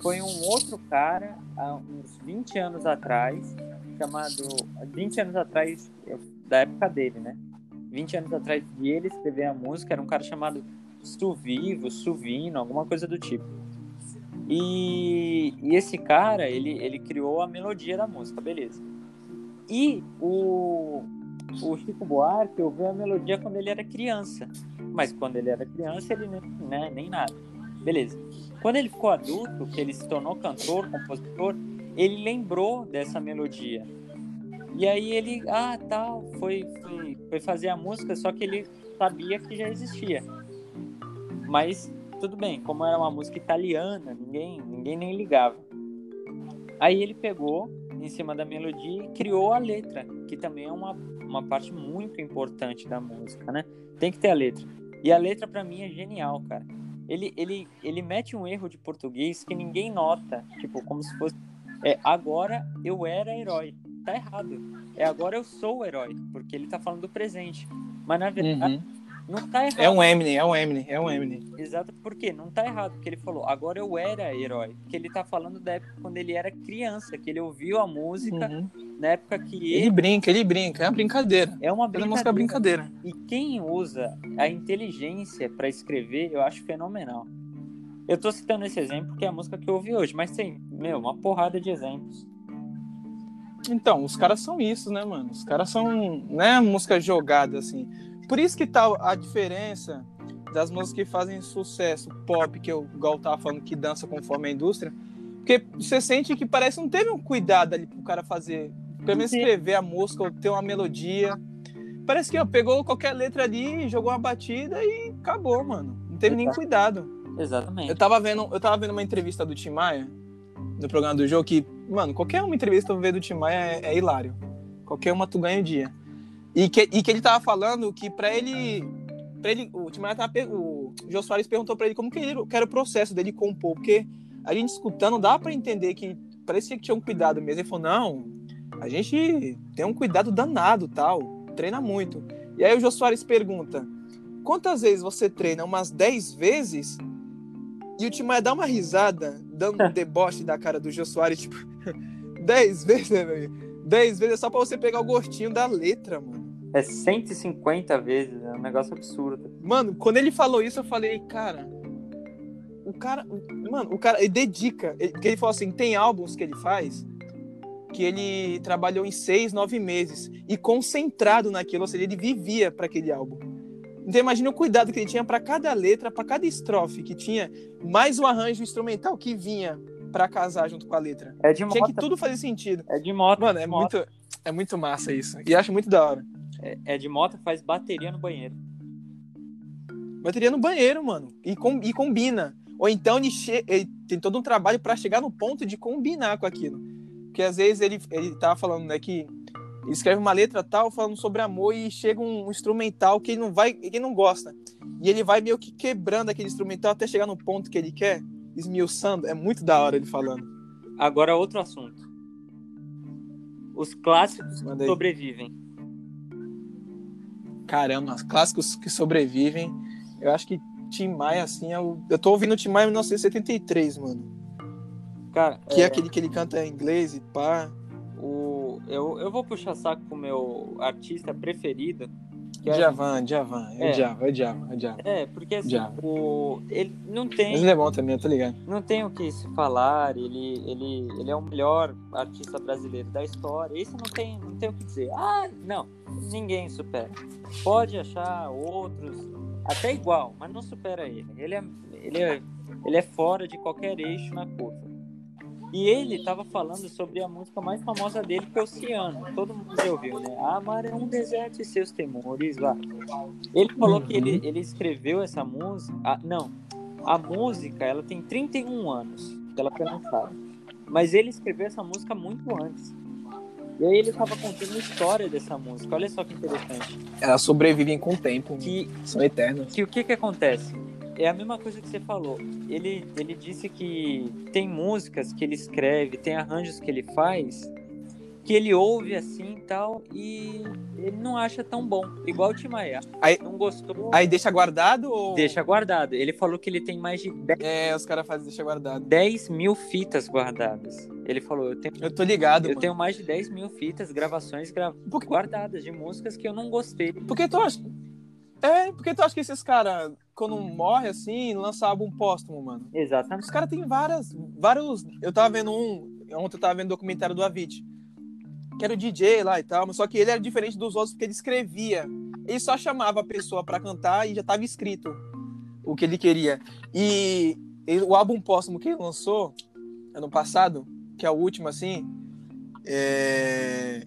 B: Foi um outro cara, há uns 20 anos atrás, chamado. 20 anos atrás, da época dele, né? 20 anos atrás de ele escrever a música, era um cara chamado Suvivo, Suvino, alguma coisa do tipo. E, e, esse cara, ele, ele criou a melodia da música, beleza. E o, o Chico Buarque ouviu a melodia quando ele era criança. Mas quando ele era criança, ele nem, né, nem nada. Beleza. Quando ele ficou adulto, que ele se tornou cantor, compositor, ele lembrou dessa melodia. E aí ele, ah, tal, foi, foi, foi fazer a música, só que ele sabia que já existia. Mas tudo bem, como era uma música italiana, ninguém, ninguém nem ligava. Aí ele pegou em cima da melodia e criou a letra, que também é uma, uma parte muito importante da música, né? Tem que ter a letra. E a letra para mim é genial, cara. Ele, ele, ele mete um erro de português que ninguém nota, tipo, como se fosse é agora eu era herói. Tá errado. É agora eu sou o herói, porque ele tá falando do presente. Mas na verdade, uhum. Não tá errado.
A: É um Eminem, é um Eminem, é um Eminem.
B: Exato, porque não tá errado, porque ele falou, agora eu era herói. Que ele tá falando da época quando ele era criança, que ele ouviu a música uhum. na época que
A: ele... ele. brinca, ele brinca, é uma brincadeira.
B: É uma brincadeira. É uma música
A: brincadeira.
B: E quem usa a inteligência para escrever, eu acho fenomenal. Eu tô citando esse exemplo porque é a música que eu ouvi hoje, mas tem, meu, uma porrada de exemplos.
A: Então, os caras são isso, né, mano? Os caras são, né, música jogada, assim. Por isso que tá a diferença das músicas que fazem sucesso pop, que o Gal tava falando que dança conforme a indústria, porque você sente que parece não teve um cuidado ali pro cara fazer, pelo menos escrever a música ou ter uma melodia. Parece que ó, pegou qualquer letra ali, jogou uma batida e acabou, mano. Não teve Exato. nem cuidado.
B: Exatamente.
A: Eu tava vendo, eu tava vendo uma entrevista do Tim Maia no programa do jogo que, mano, qualquer uma entrevista eu ver do Tim Maia é, é hilário. Qualquer uma tu ganha o dia. E que, e que ele tava falando que para ele. Pra ele o Tim tava, o Jô Soares perguntou para ele como que, ele, que era o processo dele compor, porque a gente escutando dá para entender que parecia que tinha um cuidado mesmo. Ele falou: não, a gente tem um cuidado danado, tal, treina muito. E aí o Jô Soares pergunta: quantas vezes você treina? Umas 10 vezes? E o Timaya dá uma risada, dando um deboche da cara do Jô Soares, tipo, 10 vezes, né, meu? 10 vezes é só pra você pegar o gostinho da letra, mano.
B: É 150 vezes, é um negócio absurdo.
A: Mano, quando ele falou isso, eu falei, cara. O cara. Mano, o cara. Ele dedica. Ele, ele falou assim: tem álbuns que ele faz que ele trabalhou em seis, nove meses. E concentrado naquilo, ou seja, ele vivia para aquele álbum. Então imagina o cuidado que ele tinha para cada letra, para cada estrofe que tinha, mais o arranjo instrumental que vinha para casar junto com a letra.
B: É de
A: Tinha que tudo fazer sentido.
B: É de moto.
A: Mano, é moto. muito é muito massa isso. E acho muito da hora.
B: É, é de moto faz bateria no banheiro.
A: Bateria no banheiro, mano. E, com, e combina. Ou então ele, che... ele tem todo um trabalho para chegar no ponto de combinar com aquilo. Porque às vezes ele, ele tava falando, né, que ele escreve uma letra tal falando sobre amor e chega um instrumental que ele não vai, que não gosta. E ele vai meio que quebrando aquele instrumental até chegar no ponto que ele quer esmiuçando. É muito da hora ele falando.
B: Agora, outro assunto. Os clássicos sobrevivem.
A: Caramba, os clássicos que sobrevivem. Eu acho que Tim Maia, assim, é o... eu tô ouvindo Tim Maia em 1973, mano. Cara, que é... é aquele que ele canta em inglês e pá.
B: O... Eu, eu vou puxar saco com o meu artista preferido,
A: que Javan, Javan, é, é Java, é Java, é Java.
B: É, porque assim, o, ele não tem.
A: Mas ele é bom também, eu tô ligado.
B: Não tem o que se falar, ele, ele, ele é o melhor artista brasileiro da história. Isso não tem, não tem o que dizer. Ah, não, ninguém supera. Pode achar outros, até igual, mas não supera ele. Ele é, ele é, ele é fora de qualquer eixo na curva. E ele estava falando sobre a música mais famosa dele, que é Oceano. Todo mundo já ouviu, né? A mar é um deserto e seus temores, lá. Ele falou uhum. que ele, ele escreveu essa música. Ah, não, a música ela tem 31 anos ela foi lançada. Mas ele escreveu essa música muito antes. E aí ele tava contando a história dessa música. Olha só que interessante.
A: Elas sobrevivem com o tempo.
B: Que,
A: São eternas.
B: que o que que acontece? É a mesma coisa que você falou. Ele, ele disse que tem músicas que ele escreve, tem arranjos que ele faz, que ele ouve assim e tal, e ele não acha tão bom. Igual o Tim Maia.
A: Aí-
B: não gostou,
A: Aí deixa guardado ou.
B: deixa guardado. Ele falou que ele tem mais de 10
A: É, os caras fazem deixa guardado.
B: 10 mil fitas guardadas. Ele falou, eu tenho,
A: Eu tô ligado,
B: eu
A: mano.
B: tenho mais de 10 mil fitas, gravações gra-
A: Por que-
B: guardadas de músicas que eu não gostei.
A: Por que tu acha. É, porque tu acha que esses caras, quando morre assim, lançam álbum póstumo, mano?
B: Exatamente.
A: Os caras têm várias. Vários. Eu tava vendo um. Ontem eu tava vendo um documentário do Avicii. Que era o DJ lá e tal, mas só que ele era diferente dos outros porque ele escrevia. Ele só chamava a pessoa pra cantar e já tava escrito o que ele queria. E ele- o álbum póstumo que ele lançou ano passado, que é o último assim, é,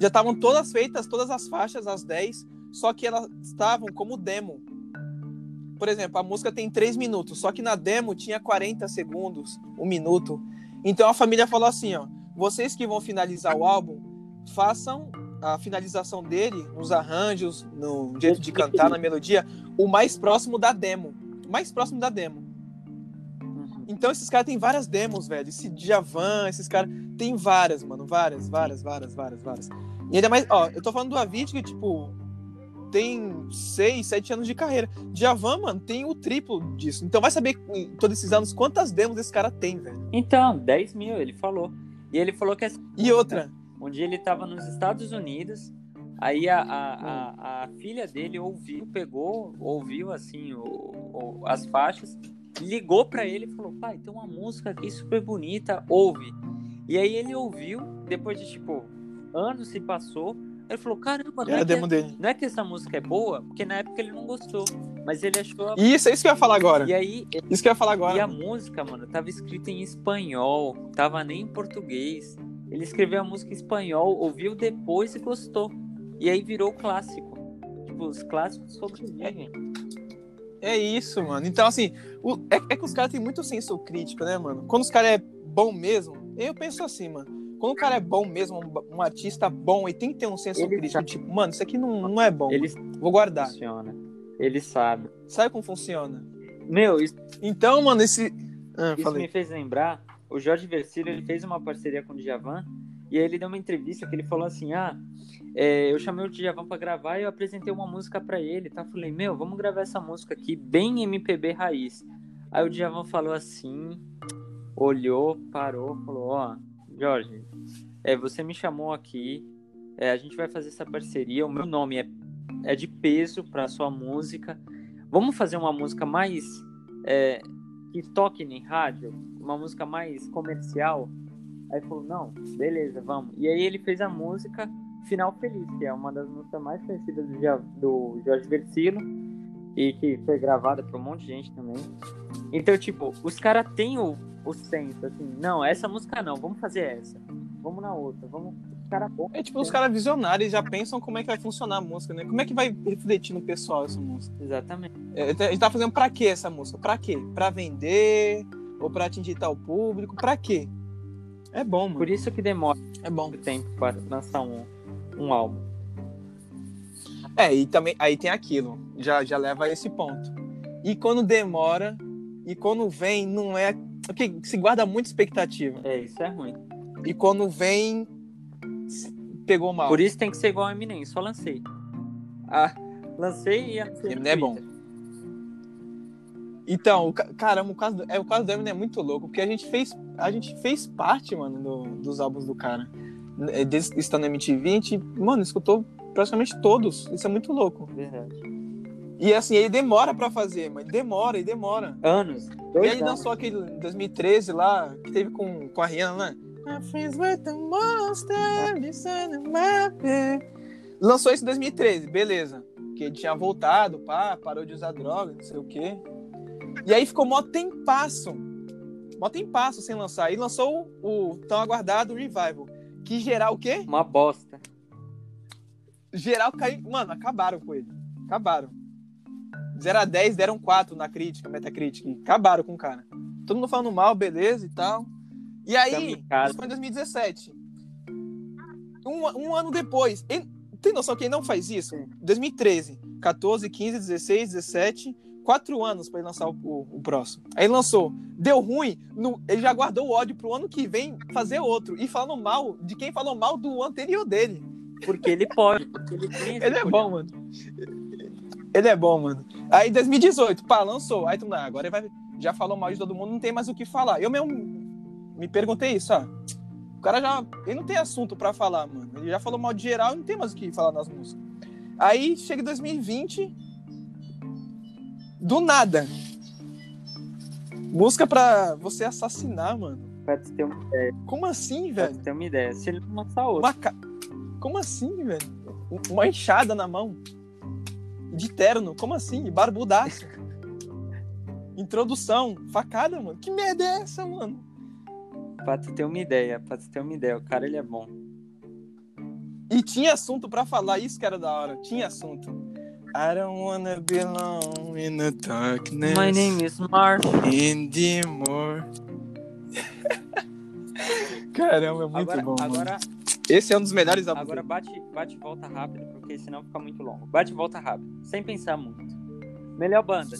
A: já estavam todas feitas, todas as faixas, as 10, só que elas estavam como demo. Por exemplo, a música tem 3 minutos, só que na demo tinha 40 segundos, um minuto. Então a família falou assim, ó, vocês que vão finalizar o álbum, façam a finalização dele, nos arranjos, no jeito de cantar, na melodia, o mais próximo da demo. O mais próximo da demo.
B: Uhum.
A: Então esses caras têm várias demos, velho. Esse Djavan, esses caras. Tem várias, mano. Várias, várias, várias, várias, várias. E ainda mais, ó, eu tô falando do Avicii que, tipo, tem 6, 7 anos de carreira. Djavan, mano, tem o triplo disso. Então vai saber todos esses anos quantas demos esse cara tem, velho.
B: Então, 10 mil, ele falou. E ele falou que essa
A: E outra,
B: Um dia ele tava nos Estados Unidos, aí a, a, a, a filha dele ouviu, pegou, ouviu assim o, o- as faixas, ligou pra ele e falou: pai, tem uma música aqui super bonita, ouve. E aí ele ouviu, depois de tipo, anos se passou, ele falou: caramba, não é,
A: a
B: que, não é que essa música é boa, porque na época ele não gostou, mas ele achou.
A: E isso é isso que eu ia falar agora.
B: E aí
A: Isso que eu ia falar
B: e a
A: agora.
B: música, mano, tava escrita em espanhol, tava nem em português. Ele escreveu a música em espanhol, ouviu depois e gostou. E aí virou clássico. Tipo, os clássicos sobrevivem.
A: É isso, mano. Então, assim, o- é, é que os caras têm muito senso crítico, né, mano? Quando os caras é bom mesmo, eu penso assim, mano. Quando o cara é bom mesmo, um, um artista bom, e tem que ter um senso
B: Ele
A: crítico.
B: sabe.
A: Tipo, mano, isso aqui não, não é bom.
B: Ele
A: Vou guardar.
B: funciona. Ele sabe.
A: Sabe como funciona?
B: Meu, isso,
A: Então, mano, esse. Ah,
B: isso
A: falei.
B: me fez lembrar. O Jorge Versilo, ele fez uma parceria com o Djavan. E aí ele deu uma entrevista que ele falou assim: Ah, é, eu chamei o Djavan pra gravar e eu apresentei uma música pra ele. Tá? Falei, meu, vamos gravar essa música aqui, bem MPB raiz. Aí o Djavan falou assim, olhou, parou, falou: Ó, Jorge, é, você me chamou aqui, é, a gente vai fazer essa parceria. O meu nome é, é de peso pra sua música. Vamos fazer uma música mais. é, que toque em rádio, uma música mais comercial. Aí falou, não, beleza, vamos. E aí ele fez a música Final Feliz, que é uma das músicas mais conhecidas do, do Jorge Versilo e que foi gravada por um monte de gente também. Então, tipo, os caras têm o, o senso, assim, não, essa música não, vamos fazer essa. Vamos na outra, vamos. Os caras bom.
A: É tipo, os caras visionários já pensam como é que vai funcionar a música, né? Como é que vai refletir no pessoal essa música?
B: Exatamente.
A: É, A gente tá fazendo pra quê essa música? Pra quê? Pra vender? Ou pra atingir tal público? Pra quê? É bom, mano.
B: Por isso que demora
A: É bom.
B: muito tempo para lançar um, um álbum.
A: É, e também aí tem aquilo, já, já leva a esse ponto. E quando demora, e quando vem, não é. Porque se guarda muita expectativa.
B: É, isso é ruim.
A: E quando vem, pegou mal.
B: Por isso tem que ser igual a Eminem, só lancei. Ah, lancei e no
A: Eminem é bom. Então, caramba, o caso, do- é, o caso do Eminem é muito louco, porque a gente fez, a gente fez parte, mano, do- dos álbuns do cara. É, Desde estando na MTV, a gente, mano, escutou praticamente todos. Isso é muito louco.
B: Verdade.
A: E assim, ele demora pra fazer, mas demora e demora.
B: Anos.
A: E
B: Dois
A: aí
B: anos.
A: lançou aquele em 2013 lá, que teve com, com a Rihanna, né? My friends with the monster, listen to my baby. Lançou isso em 2013, beleza. Que ele tinha voltado, pá, parou de usar droga, não sei o quê. E aí ficou mó tempasso. Mó tempasso sem lançar. E lançou o, o tão aguardado Revival. Que geral o quê?
B: Uma bosta.
A: Geral caiu. Mano, acabaram com ele. Acabaram. 0 a 10 deram 4 na crítica, Metacritic. Acabaram com o cara. Todo mundo falando mal, beleza e tal. E aí, isso foi em 2017. Um, um ano depois. Ele- tem noção que ele não faz isso? 2013, 14, 15, 16, 17. Quatro anos pra ele lançar o, o- o próximo. Aí lançou. Deu ruim. no- ele já guardou o ódio pro ano que vem fazer outro. E falando mal de quem falou mal do anterior dele.
B: Porque ele pode, porque ele
A: Ele é bom, mano. Ele é bom, mano. Aí 2018, pá, lançou. Aí tu não, agora ele vai. Já falou mal de todo mundo, não tem mais o que falar. Eu mesmo me perguntei isso, ó. O cara já. Ele não tem assunto pra falar, mano. Ele já falou mal de geral e não tem mais o que falar nas músicas. Aí chega em 2020. Do nada. Música pra você assassinar, mano.
B: Pra tu ter uma ideia.
A: Como assim,
B: Pra
A: velho?
B: tu ter uma ideia. Se ele não lançar outro.
A: Uma ca... Como assim, velho? Uma enxada na mão. De terno. Como assim? Barbudaço. Introdução. Facada, mano. Que merda é essa, mano?
B: Pra tu ter uma ideia. Pra tu ter uma ideia. O cara, ele é bom.
A: E tinha assunto pra falar. Isso que era da hora. Tinha assunto. I don't wanna belong in the darkness
B: My name is Mark.
A: anymore. Caramba, é muito
B: Agora,
A: bom, mano.
B: agora,
A: Esse é um dos melhores
B: agora bate, bate volta rápido, porque senão fica muito longo. Bate e volta rápido. Sem pensar muito. Melhor banda.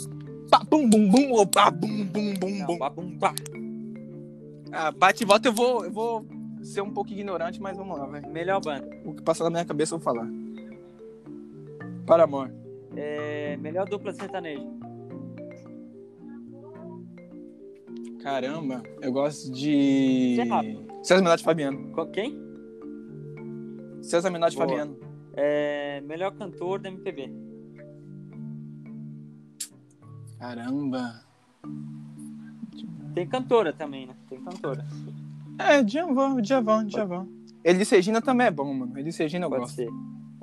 A: Bum, bum, bum, ou bum, bum, bum, bum.
B: babum, bah.
A: Ah, bate e volta eu vou, eu vou ser um pouco ignorante, mas vamos lá, velho.
B: Melhor banda.
A: O que passar na minha cabeça eu vou falar. Para amor.
B: É, melhor dupla sertaneja.
A: Caramba, eu gosto de.
B: Isso é rápido.
A: César Menotti e Fabiano.
B: Quem?
A: César Menotti e. Fabiano.
B: É, melhor cantor da MPB.
A: Caramba.
B: Tem cantora também, né? Tem cantora.
A: É, Djavan, Djavan, Djavan. Elis Regina também é bom, mano. Elis Regina eu
B: Pode
A: gosto.
B: ser.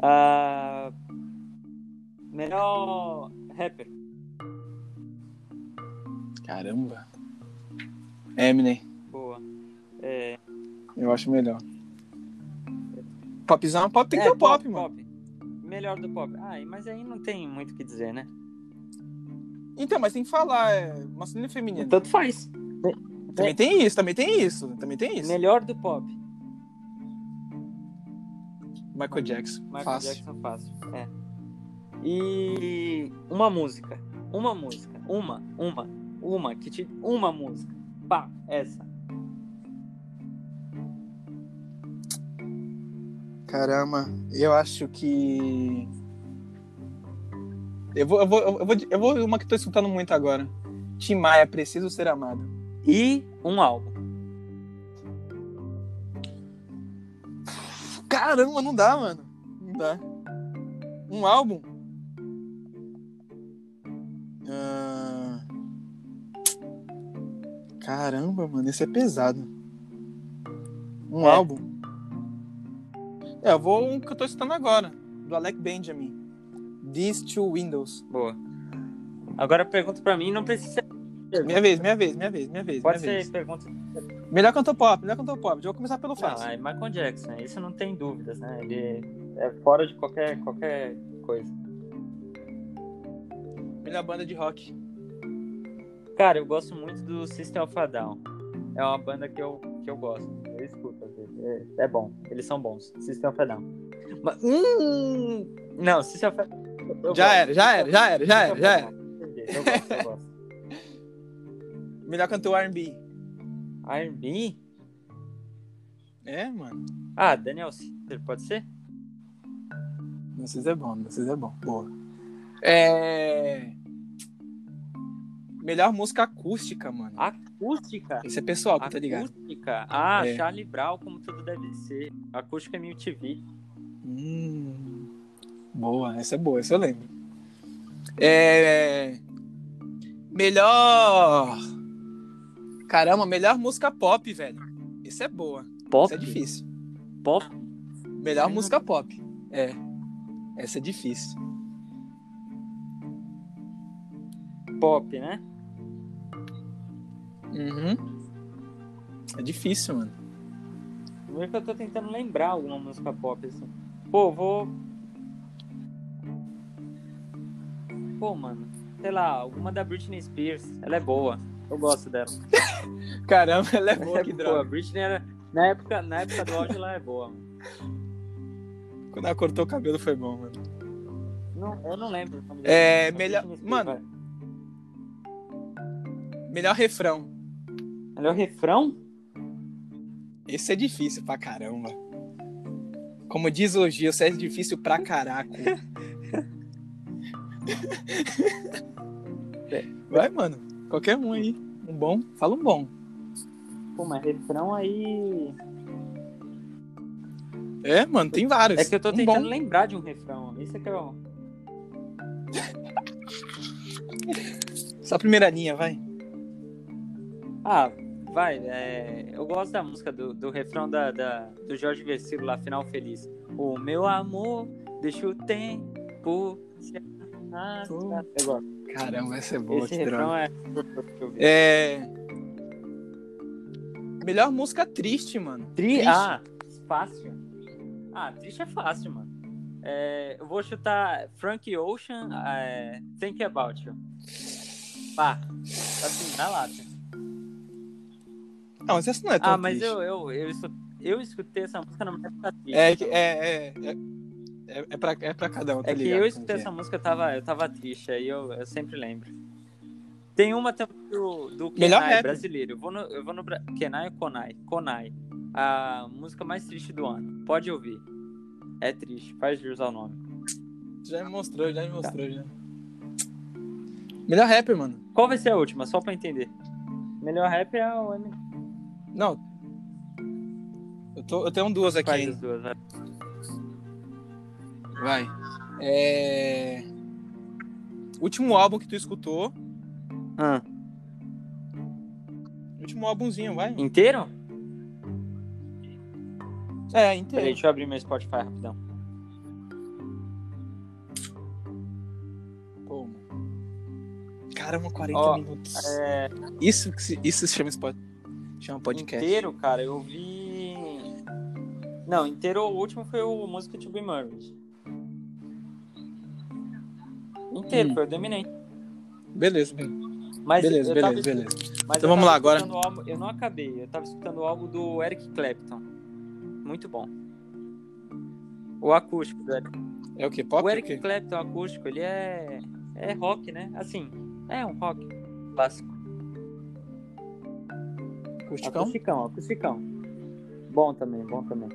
B: Ah, melhor rapper.
A: Caramba. Eminem,
B: Boa. É,
A: eu acho melhor. Popzão, pop tem que
B: é,
A: ter o pop, mano.
B: pop. Melhor do pop. Ah, mas aí não tem muito o que dizer, né?
A: Então, mas tem que falar, é masculino e feminino.
B: Tanto faz.
A: Também tem isso, também tem isso, também tem isso.
B: Melhor do pop.
A: Michael Jackson,
B: Michael
A: fácil.
B: Jackson fácil. É. E uma música. Uma música. Uma, uma, uma. Que te... Uma música. Pá, essa.
A: Caramba, eu acho que. Eu vou, eu vou, eu vou, eu vou uma que tô escutando muito agora. Tim Maia, Preciso Ser Amado.
B: E um álbum.
A: Caramba, não dá, mano. Não dá. Um álbum? Ah, Caramba, mano, esse é pesado. Um
B: É.
A: álbum? É, eu vou um que eu tô escutando agora, do Alec Benjamin. These Two Windows.
B: Boa. Agora pergunta pra mim, não precisa ser.
A: Minha vez, minha vez, minha vez, minha vez.
B: Pode
A: minha
B: ser
A: vez.
B: pergunta.
A: Melhor cantor pop, melhor cantor pop. Vou começar pelo fácil.
B: é Michael Jackson, isso não tem dúvidas, né? Ele é fora de qualquer, qualquer coisa.
A: Melhor banda de rock.
B: Cara, eu gosto muito do System of a Down. É uma banda que eu, que eu gosto. É, é bom. Eles são bons. System of a Down. Mas, hum, não, System of a Down. eu
A: Já era, já era, já era, já era, já era.
B: Eu gosto, eu gosto.
A: Melhor cantor R&B.
B: R&B?
A: É, mano.
B: Ah, Daniel Caesar, pode ser?
A: Vocês é bom, vocês é bom. Boa. É... Melhor música acústica, mano.
B: Acústica?
A: Esse é pessoal, tá ligado?
B: Acústica? Ah,
A: É.
B: Charlie Brown, como tudo deve ser. Acústica é MTV.
A: Hum, boa, essa é boa, essa eu lembro. É... Melhor... Caramba, melhor música pop, velho. Isso é boa.
B: Pop?
A: Isso é difícil.
B: Pop?
A: Melhor
B: Sim.
A: música pop. É. Essa é difícil.
B: Pop, né?
A: Uhum. É difícil, mano.
B: Primeiro que eu tô tentando lembrar alguma música pop, assim. Pô, vou. Pô, mano. Sei lá, alguma da Britney Spears. Ela é boa. Eu gosto dela.
A: Caramba, ela é boa,
B: É
A: que
B: boa.
A: droga.
B: A Britney era. Na época, na época do auge ela é boa, mano.
A: Quando ela cortou o cabelo foi bom, mano.
B: Não, eu não lembro.
A: É, melhor- mano. Melhor refrão.
B: Melhor refrão?
A: Esse é difícil pra caramba. Como diz o Gil, isso é difícil pra caraca. Vai, mano. Qualquer um aí. Um bom. Fala um bom.
B: Pô, mas refrão aí.
A: É, mano, tem vários.
B: É que eu tô
A: um
B: tentando
A: bom.
B: lembrar de um refrão. Isso é que eu.
A: Só a primeira linha, vai.
B: Ah, vai. é, Eu gosto da música do, do refrão da, da- do Jorge Versilo lá, Final Feliz. O meu amor, deixa o tempo. se arrastar. Eu gosto.
A: Caramba, essa é boa,
B: Esse
A: que
B: refrão
A: droga.
B: é.
A: É. Melhor música triste, mano.
B: Tri...
A: Triste.
B: Ah, fácil. Ah, triste é fácil, mano. É, eu vou chutar Frank Ocean, é, Think About You. Pá, assim, na lata.
A: Não, mas essa não é tão
B: Ah, mas
A: triste.
B: eu, eu, eu, escu- eu escutei essa música numa época triste.
A: É,
B: então.
A: é, é, é, é, é, pra, é pra cada um, tá
B: É que
A: ligado
B: eu escutei
A: é.
B: essa música, eu tava, eu tava triste, aí eu, eu sempre lembro. Tem uma também do, do
A: Melhor
B: Kenai
A: rap.
B: brasileiro. Eu vou no, eu vou no Kenai ou Konai? Konai. A música mais triste do ano. Pode ouvir. É triste, faz jus ao nome.
A: Já me mostrou, já me mostrou,
B: Tá.
A: já. Melhor rapper, mano.
B: Qual vai ser a última, só pra entender? Melhor rap é o Eminem.
A: Não. Eu, tô, eu tenho duas aqui
B: Faz duas, vai.
A: Vai. É... Último álbum que tu escutou.
B: Ah,
A: Último álbumzinho, vai.
B: inteiro?
A: É,
B: Peraí,
A: inteiro.
B: deixa eu abrir meu Spotify rapidão.
A: Pô. Caramba, 40
B: Ó,
A: minutos.
B: É,
A: Isso, isso se chama, spot... chama podcast.
B: inteiro, cara, eu vi. Não, inteiro, o último foi o Música to Be Murdered. Inteiro,
A: Hum.
B: foi o do Eminem.
A: Beleza, beleza.
B: Mas
A: Beleza,
B: eu tava
A: beleza, beleza.
B: Mas
A: Então vamos lá, agora.
B: o álbum- eu não acabei, eu tava escutando o álbum do Eric Clapton. Muito bom. O acústico do Eric.
A: É o que? Pop?
B: o
A: ou
B: Eric? Clapton acústico, ele é. É rock, né? Assim, é um rock clássico.
A: Acusticão?
B: Acusticão, acusticão. Bom também, bom também.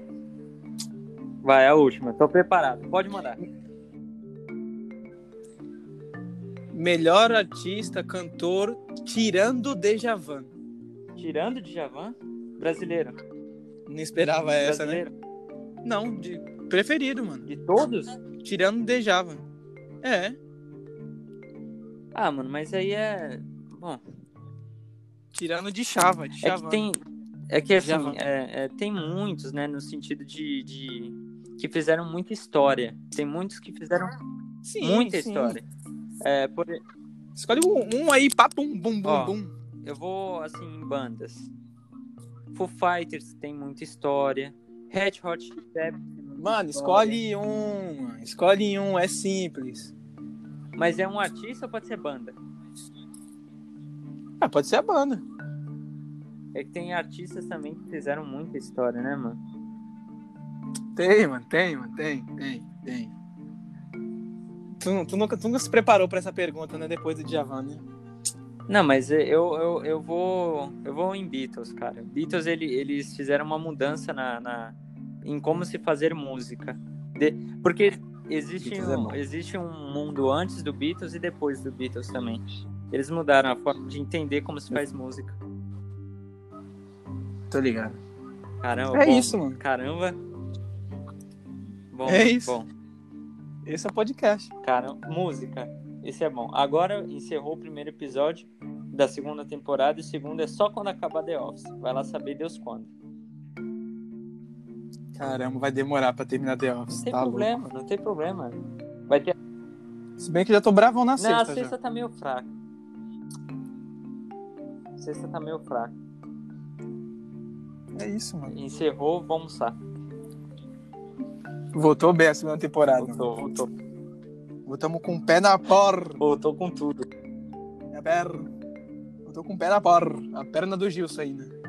B: Vai, a última, tô preparado. Pode mandar.
A: Melhor artista, cantor, tirando Dejavan.
B: Tirando de Javan, brasileiro.
A: Não esperava essa, né?
B: brasileiro.
A: Não, de... preferido, mano.
B: De todos?
A: Tirando Dejavan. É,
B: Ah, mano, mas aí é. Bom,
A: tirando de Chava, de
B: É
A: Chava.
B: que tem. É que assim, é, é, tem muitos, né, no sentido de, de. que fizeram muita história. Tem muitos que fizeram
A: Sim,
B: muita
A: sim.
B: história. É, por,
A: Escolhe um, um aí, pá, bum, bum, bum,
B: Ó.
A: bum.
B: eu vou, assim, em bandas. Foo Fighters tem muita história. Red Hot Chili
A: Mano,
B: história.
A: escolhe um, escolhe um, é simples.
B: Mas é um artista ou pode ser banda?
A: Ah, pode ser a banda.
B: É que tem artistas também que fizeram muita história, né, mano?
A: Tem, mano, tem, mano, tem, tem, tem. Tu, tu, nunca, tu nunca se preparou pra essa pergunta, né? Depois do Djavan, né?
B: Não, mas eu, eu, eu vou eu vou em Beatles, cara. Beatles ele, eles fizeram uma mudança na, na em como se fazer música, De- porque existe
A: Beatles é
B: um,
A: bom.
B: existe um mundo antes do Beatles e depois do Beatles também. Eles mudaram a forma de entender como se faz música.
A: Tô ligado.
B: Caramba.
A: É
B: bom.
A: isso, mano.
B: Caramba. Bom,
A: É isso.
B: Bom,
A: Esse é o podcast.
B: caramba, música. Esse é bom. Agora encerrou o primeiro episódio da segunda temporada e o segundo é só quando acabar The Office. Vai lá saber Deus quando.
A: Caramba, vai demorar pra terminar The Office.
B: Não tem
A: tá
B: problema, não tem problema. Vai ter.
A: louco. Se bem que já tô bravão na
B: Não,
A: sexta.
B: a
A: já.
B: sexta tá meio fraca. A sexta tá meio fraca.
A: É isso, mano.
B: Encerrou, vamos almoçar.
A: Voltou bem a segunda temporada.
B: Voltou, voltou.
A: Voltamos com o pé na porra.
B: Voltou com tudo.
A: É perra. tô com o pé na porra. A perna do Gilson ainda.